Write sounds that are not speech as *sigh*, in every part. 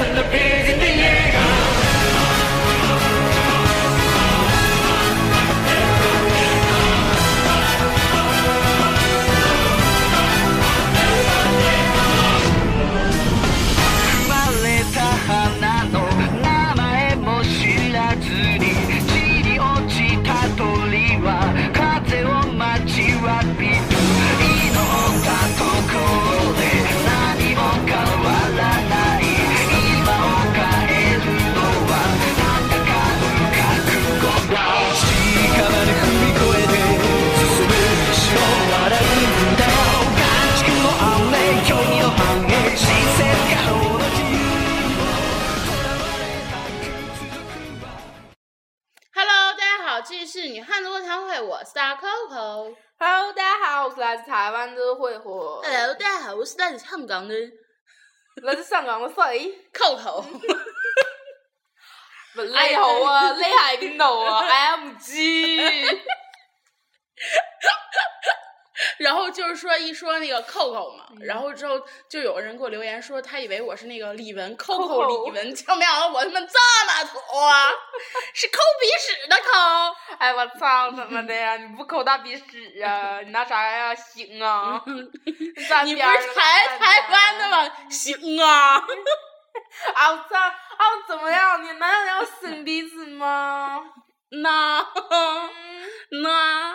in the beer. 我是来自香港的来自香港的谁？Coco。唔你好啊，你喺邊度啊？MG。然后就是说一说那个 Coco 嘛，嗯然后之后就有人给我留言说，他以为我是那个李玟 Coco Coco 李玟，结果没想到我他妈这么土啊，*laughs* 是抠鼻屎的抠。哎，我操，怎么的呀？你不抠大鼻屎啊？你拿啥呀？行啊！站你不是台站台湾的哪吗？*laughs* 行啊。啊，我操！啊，怎么样？你难道要生鼻子吗？*laughs* 那嗯。那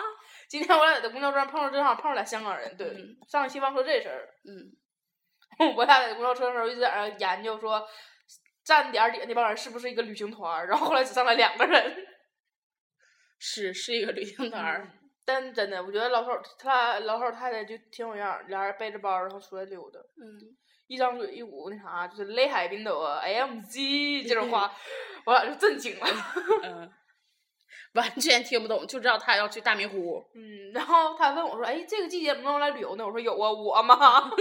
今天我俩在公交车上碰到，正好碰到俩香港人。对，嗯上一期忘说这事儿。嗯，*laughs* 我俩在公交车的时候一直在那研究说，站点儿底下那帮人是不是一个旅行团儿？然后后来只上来两个人。*laughs* 是是一个旅行团儿。但真的，我觉得老头儿他老头儿太太就挺有样儿，俩人背着包然后出来溜达，嗯，一张嘴一股那啥，就是雷海冰斗啊，AMG *laughs* 这种话，我俩就震惊了。嗯，完全听不懂，就知道他要去大明湖。嗯，然后他问我说：“哎，这个季节能不能来旅游呢？”我说：“有啊，我嘛。*laughs* ”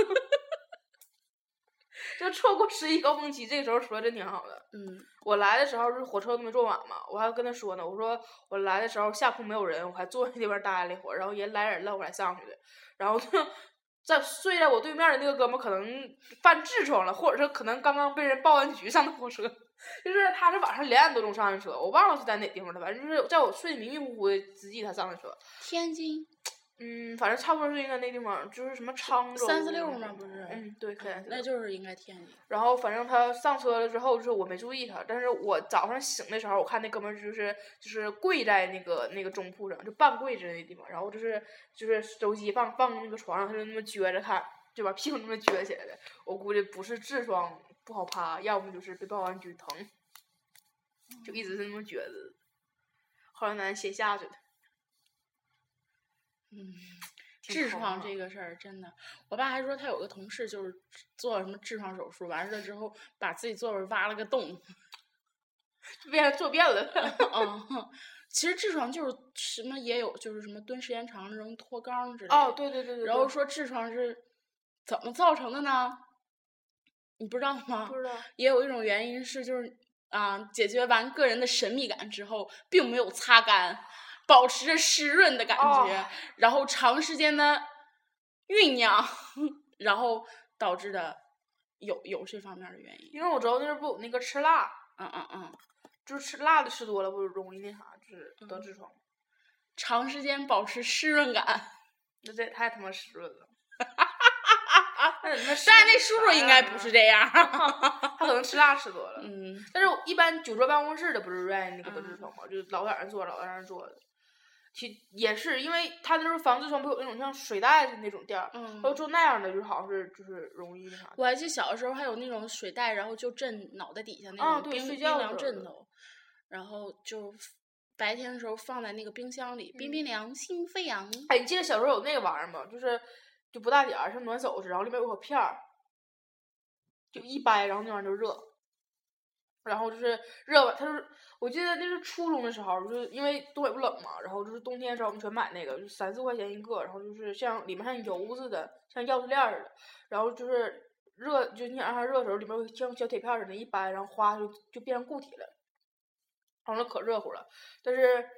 就错过十一高峰期，这个时候说真挺好的。嗯我来的时候是火车都没坐满嘛，我还跟他说呢，我说我来的时候下铺没有人，我还坐那地方待了一会儿，然后人来人了我才上去的，然后就在睡在我对面的那个哥们可能犯痔疮了，或者说可能刚刚被人报完局上的火车，就是他是晚上两点多钟上的车，我忘了是在哪地方了，反正就是在我睡得迷迷糊糊的之际他上的车，天津嗯，反正差不多是应该那地方，就是什么沧州三四六吗？不是，嗯，对，可能那就是应该天津。然后反正他上车了之后，就是我没注意他，但是我早上醒的时候，我看那哥们儿就是就是跪在那个那个中铺上，就半跪着那地方，然后就是就是手机放放那个床上，他就那么撅着看，就把屁股那么撅起来的。我估计不是痔疮不好趴，要么就是被抱完局疼，就一直是那么撅着。后来咱先下去的，嗯，痔疮这个事儿真的，我爸还说他有个同事就是做什么痔疮手术，完事了之后把自己座位挖了个洞。就变坐便了。嗯，*laughs* 其实痔疮就是什么也有，就是什么蹲时间长了容易脱肛之类的。哦，对对对对。然后说痔疮是怎么造成的呢？你不知道吗？不知道。也有一种原因是，就是啊，解决完个人的神秘感之后，并没有擦干，保持着湿润的感觉，哦然后长时间的酝酿，*laughs* 然后导致的有有这方面的原因。因为我知道那是不有那个吃辣，嗯嗯嗯，就是吃辣的吃多了不容易那啥，就是得嗯痔疮。长时间保持湿润感。*laughs* 那这也太他妈湿润了。*laughs* 但是那润叔叔应该不是这样。他可能吃辣吃多了。嗯但是一般酒桌办公室的不是愿意那个得嗯痔疮吗？就老在那儿坐，老在那儿坐的。其也是因为他那时候房子上不有那种像水袋子那种垫儿，嗯他就做那样的，就是好像是就是容易那啥。我还记得小的时候还有那种水袋，然后就枕脑袋底下那啊种冰、冰凉枕头，然后就白天的时候放在那个冰箱里，冰嗯冰凉，心飞扬。哎，你记得小时候有那个玩意儿吗？就是就不大点儿，像暖手似的，然后里面有个片儿，就一掰，然后那玩意儿就热。然后就是热完，他是我记得那是初中的时候，就是因为东北不冷嘛，然后就是冬天的时候我们全买那个，就三四块钱一个，然后就是像里面像油似的，像钥匙链似的，然后就是热，就你想让它热的时候，里面像小铁片似的，一掰，然后哗就就变成固体了，然后可热乎了，但是。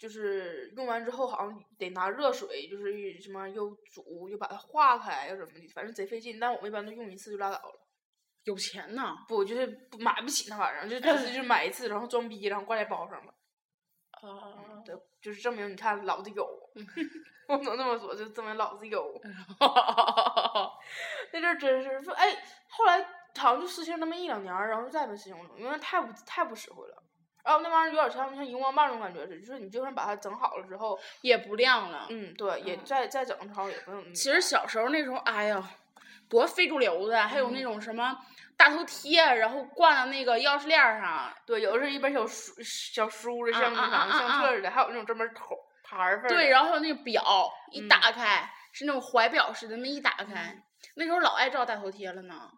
就是用完之后，好像得拿热水，就是什么又煮又把它化开，又怎么的，反正贼费劲。但我们一般都用一次就拉倒了。有钱呐。不就是不买不起那玩意儿，就就是买一次，然后装逼，然后挂在包上了。啊，对，就是证明你看老子有，*laughs* 我能这么说，就证明老子有。*laughs* 那阵儿真是说，哎，后来好像就实行那么一两年儿，然后再也没实行了，因为太不太不实惠了。然后那玩意儿有点像像荧光棒那种感觉似的，就是你就算把它整好了之后，也不亮了。嗯，对，也嗯再再整的时候也不用其实小时候那时候，哎呀，多非主流的，还有那种什么大头贴，然后挂到那个钥匙链儿上。对，有的是一本小书小书的，像那啥啊啊啊啊相册似的，还有那种专门头牌儿。对，然后还有那个表一嗯打开、是那种怀表似的，那么一打开，那时候老爱照大头贴了呢。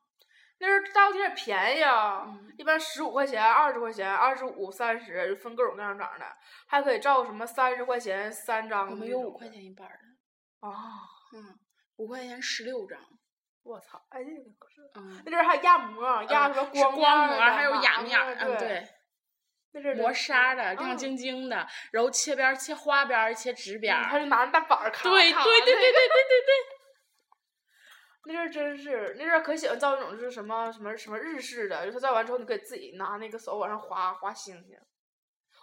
那时候大头贴也便宜啊，嗯一般十五块钱、二十块钱、二十五、三十，就分各种各样长的，还可以照什么三十块钱三张。我们有五块钱一板儿的，啊！嗯，五块钱十六张，我操！哎，这个可是嗯，那阵儿还压膜，压什么光光膜，还有麻雅面儿，嗯，对，磨砂的，亮嗯晶晶的，然后切边儿、切花边儿、切直边儿他。就拿那大板儿咔咔对对对对对对对对。那阵儿真是，那阵儿可喜欢造那种就是什么什么什么日式的，就他造完之后，你可以自己拿那个手往上划划星星。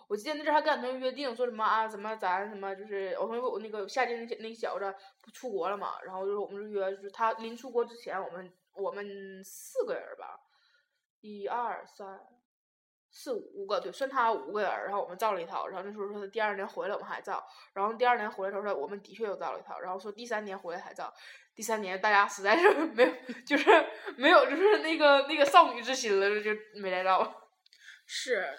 我记得那阵还跟俺同学约定说什么啊，什么咱什么就是我同学我那个夏天那那小子不出国了嘛，然后就是我们就约，就是他临出国之前，我们我们四个人吧，一二三四五个，对，算他五个人，然后我们造了一套，然后那时候说他第二年回来我们还造，然后第二年回来的时候说我们的确又造了一套，然后说第三年回来还造，第三年大家实在是 *laughs* 没有，就是没有就是那个那个少女之心了，就没来造。是，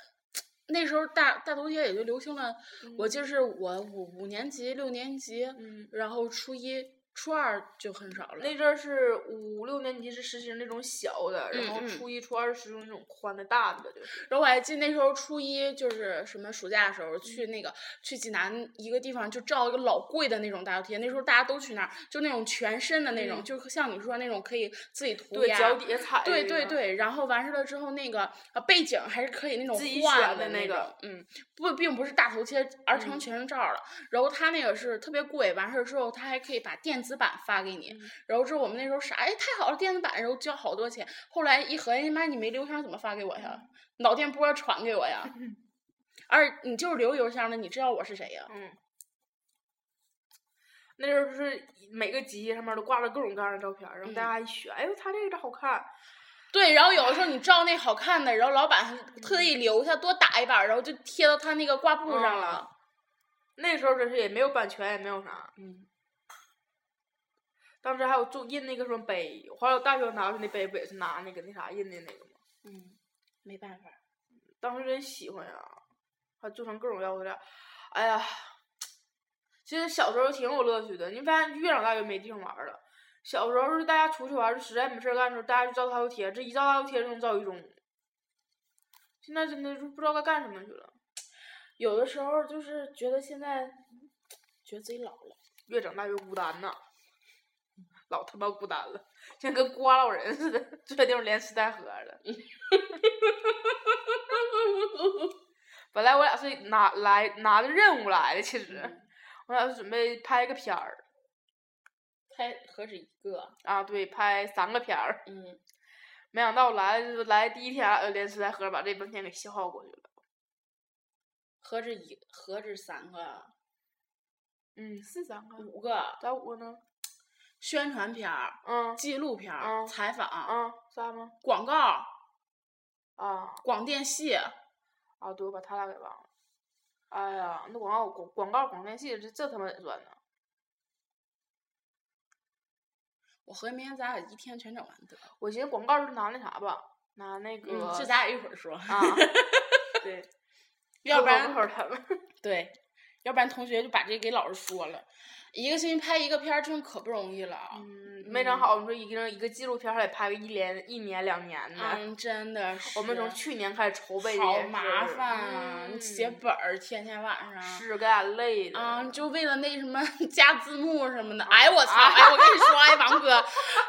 那时候大大头贴也就流行了，我嗯记得是我五五年级、六年级，嗯，然后初一、初二就很少了。那阵儿是五六年级是实行那种小的，然后初一、初二是实行那种宽的大的，就是。然后我还记得那时候初一就是什么暑假的时候去那个去济南一个地方就照一个老贵的那种大头贴，那时候大家都去那儿，就那种全身的那种，嗯就像你说那种可以自己涂对，鸦。脚底下踩对，对对，然后完事了之后，那个呃背景还是可以那种自己换选的那个嗯，不，并不是大头贴，而成嗯全身照了。然后他那个是特别贵，完事儿之后他还可以把电子版发给你。嗯然后之后我们那时候啥，哎，太好了，电子版，然后交好多钱。后来一合计，妈，你没邮箱怎么发给我呀？脑电波传给我呀。*laughs* 二你就是留邮箱的，你知道我是谁呀？嗯。那时候就是每个集上面都挂着各种各样的照片，然后大嗯家一选，哎呦，他这个真好看，对，然后有的时候你照那好看的，然后老板还特意留下多打一板儿，然后就贴到他那个挂布上了。那时候真是也没有版权，也没有啥。嗯，当时还有做印那个什么碑，后来我大学拿出那碑不也是拿那个那啥印的那个吗？嗯，没办法。当时真喜欢呀，还做成各种样子的，哎呀，其实小时候挺有乐趣的。你发现越长大越没地方玩了。小时候是大家出去玩实在没事儿干的时候，大家就照大头贴，这一照大头贴就能照一中午。现在真的就不知道该干什么去了，有的时候就是觉得现在觉得自己老了。越长大越孤单呐，老他妈孤单了，像跟瓜老人似的，坐在地方连吃带喝的。*laughs* 本来我俩是拿来拿着任务来的，其实、我俩是准备拍个片儿拍何止一个？啊，对，拍三个片儿。嗯，没想到来了来第一天，呃，连吃带喝把这半天给消耗过去了。何止一，何止三个啊？嗯，是三个，五个咋五个呢？宣传片儿、嗯纪录片儿、嗯采访、啊，仨吗？广告、啊广电系。啊，对，我把他俩给忘了。哎呀，那广告广广告广电系这这他妈得算呢？我合计明天咱俩一天全整完得了。我寻思广告是拿那啥吧，拿那个、嗯，这咱俩一会儿说。啊，*laughs* 对，要不然一会儿他们。对，要不然同学就把这给老师说了。一个星期拍一个片儿，真可不容易了。嗯，没整好，我们说一个一个纪录片还得拍个一连一年两年呢。嗯，真的是。我们从去年开始筹备好麻烦啊！你写嗯本儿，天天晚上。是给俺累的。啊，就为了那什么 *laughs* 加字幕什么的，哎我操！啊哎，我跟你说，哎王哥，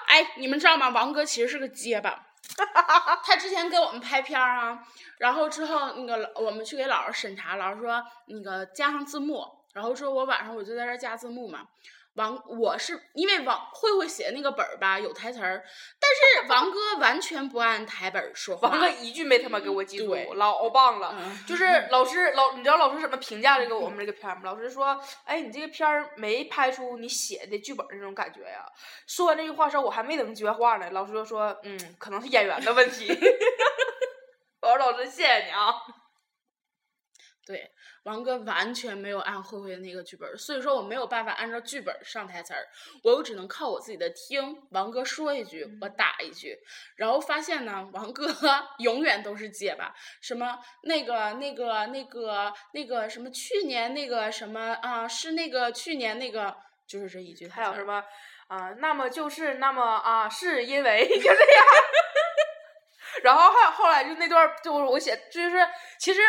哎你们知道吗？王哥其实是个结巴，*laughs* 他之前给我们拍片儿啊，然后之后那个我们去给老师审查，老师说那个加上字幕，然后之后我晚上我就在这儿加字幕嘛，王，我是因为王慧慧写的那个本儿吧有台词儿，但是王哥完全不按台本儿说话。王哥一句没他妈给我记住对，老棒了。嗯就是老师老，你知道老师怎么评价这个我们这个片儿吗？老师说，哎，你这个片儿没拍出你写的剧本那种感觉呀。说完这句话之后，我还没等接话呢，老师就说，嗯，可能是演员的问题。*laughs* 我说老师，谢谢你啊。对，王哥完全没有按慧慧的那个剧本，所以说我没有办法按照剧本上台词儿，我又只能靠我自己的听。王哥说一句，我打一句，然后发现呢，王哥 *laughs* 永远都是结巴，什么那个那个那个那个什么去年那个什么啊，是那个去年那个，就是这一句还有什么啊、那么就是那么啊，是因为 *laughs* 就这样。*laughs* 然后还有后来就那段，就是我写，就是其实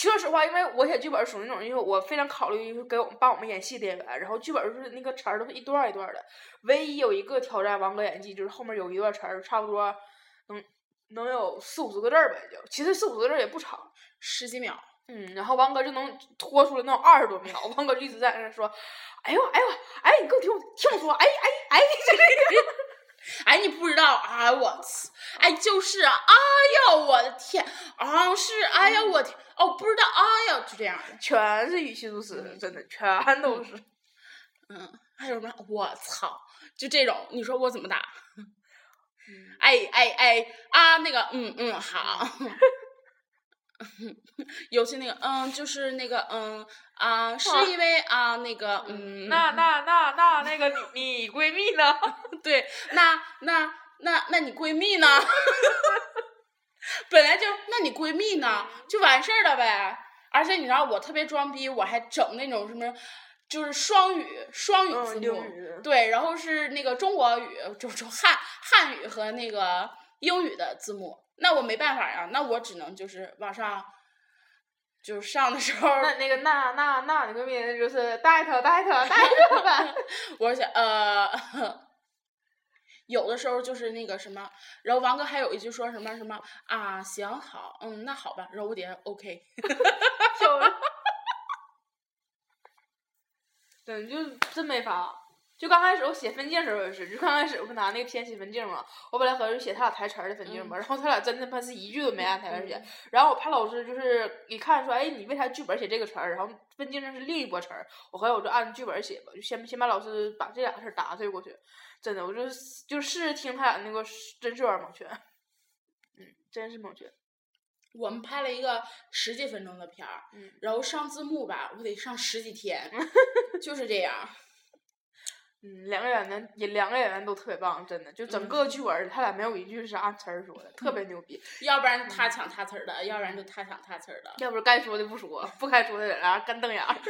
说实话，因为我写剧本属于那种，因为我非常考虑就是给我们帮我们演戏的演员，然后剧本就是那个词儿都是一段一段的。唯一有一个挑战王哥演技，就是后面有一段词儿，差不多能能有四五十个字儿吧，也就其实四五十个字儿也不长。十几秒。嗯，然后王哥就能拖出来那种二十多秒，王哥就一直在那说：“哎呦哎呦，哎你给我听我听我说，哎哎哎，就这个。*laughs* ”哎，你不知道，啊我操，哎就是啊，哎呀我的天，啊是，哎呀我天，哦不知道，哎呀就这样的，全是语气助词，真的全都是。嗯，还有什么我操，就这种，你说我怎么打？嗯 *laughs* 哎哎哎啊那个嗯嗯好，*laughs* *laughs* 尤其那个嗯就是那个嗯啊是因为啊那个嗯那那那那那个你你闺蜜呢？*laughs* 对，那那那那你闺蜜呢？*laughs* 本来就那你闺蜜呢，就完事儿了呗。而且你知道我特别装逼，我还整那种什么，就是双语双语字嗯，幕。对，然后是那个中国语，就就汉汉语和那个英语的字幕。那我没办法呀，那我只能就是往上，就是上的时候，那那个那那那你闺蜜就是带她带她带她吧。*laughs* 我想呃，*laughs* 有的时候就是那个什么，然后王哥还有一句说什么什么啊，行好，嗯，那好吧，然后我底下 OK，漂 *laughs* 亮。真就真没法。就刚开始我写分镜时候也是，就刚开始我不拿那个偏写分镜嘛，我本来合计写他俩台词儿的分镜嘛，然后他俩真的他妈是一句都没按台词写，然后我怕老师就是一看说，哎，你为啥剧本写这个词儿，然后分镜上是另一波词儿，我合计我就按剧本写吧，就先先把老师把这俩事儿打碎过去，真的，我就就试着听他俩那个真是有点蒙圈，嗯，真是蒙圈，我们拍了一个十几分钟的片儿，嗯。然后上字幕吧，我得上十几天，*laughs* 就是这样。嗯，两个演员也两个演员都特别棒，真的，就整个剧本儿他俩没有一句是按词儿说的，特别牛逼。要不然他抢他词儿的，要不然就他抢他词儿的。要不是该说的不说，不该说的在那干瞪眼儿。*laughs*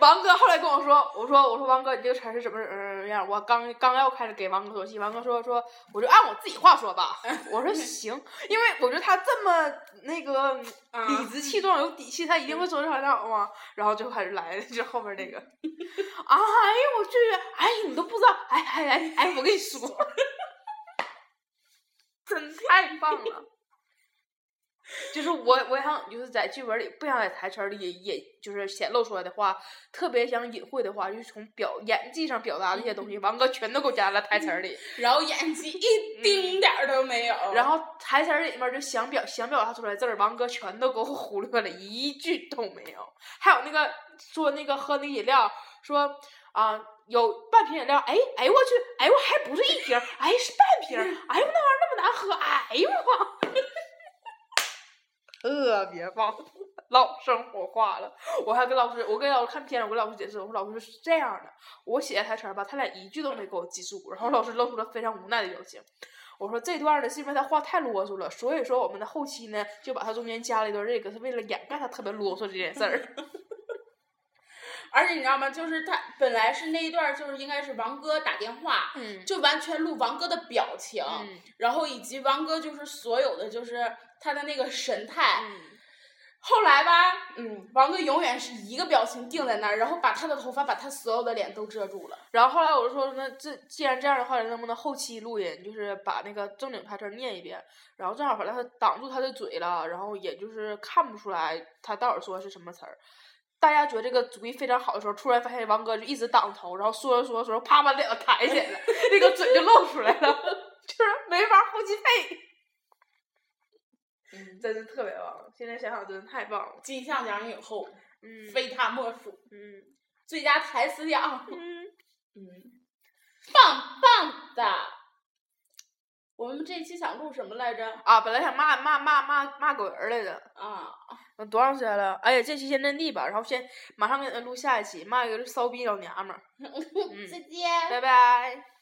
王哥后来跟我说，我说我说王哥，你这个词儿是怎么嗯样？我刚刚要开始给王哥做戏，王哥说说我就按我自己话说吧。*laughs* 我说 *laughs* 行，因为我觉得他这么那个啊理直气壮、有底气，他一定会说得很好嘛。然后就开始来了，就后面那个，*laughs* 哎呦我去，哎你都不知道，哎哎哎哎，我跟你说，真太棒了。就是我，我想就是在剧本里不想在台词儿里也，也就是显露出来的话，特别想隐晦的话，就是从表演技上表达的一些东西，*laughs* 王哥全都给我加在了台词儿里。然后演技一丁点儿都没有。然后台词儿里面就想表想表达出来字儿，王哥全都给我忽略了，一句都没有。还有那个说那个喝那饮料，说啊、有半瓶饮料，哎哎我去，哎我还不是一瓶儿，哎是半瓶儿，*laughs* 哎呦那玩意儿那么难喝，哎呦我。特别棒，老生活化了。我还跟老师，我跟老师看片，我跟老师解释，我说老师是这样的，我写台词吧，他俩一句都没给我记住，然后老师露出了非常无奈的表情。我说这段呢是因为他话太啰嗦了，所以说我们的后期呢就把他中间加了一段这个，是为了掩盖他特别啰嗦这件事儿。而且你知道吗？就是他本来是那一段儿，就是应该是王哥打电话，嗯就完全录王哥的表情，嗯然后以及王哥就是所有的就是他的那个神态。嗯后来吧，嗯，王哥永远是一个表情定在那儿，然后把他的头发把他所有的脸都遮住了。然后后来我就说，那这既然这样的话，能不能后期录音，就是把那个正经台词儿念一遍，然后正好把他挡住他的嘴了，然后也就是看不出来他到底说的是什么词儿。大家觉得这个主意非常好的时候，突然发现王哥就一直挡头，然后说着说着说着，啪把脸抬起来了，那个嘴就露出来了，*laughs* 就是没法后期配，嗯，真是特别棒。现在想想真的太棒了。金像奖影后嗯非他莫属，嗯最佳台词奖，嗯，嗯，棒棒的。我们这一期想录什么来着？啊，本来想骂骂骂骂骂狗人来着。啊，那多长时间了？哎呀，这期先阵地吧，然后先马上给他录下一期，骂一个骚逼老娘们儿。*laughs* 嗯再见。拜拜。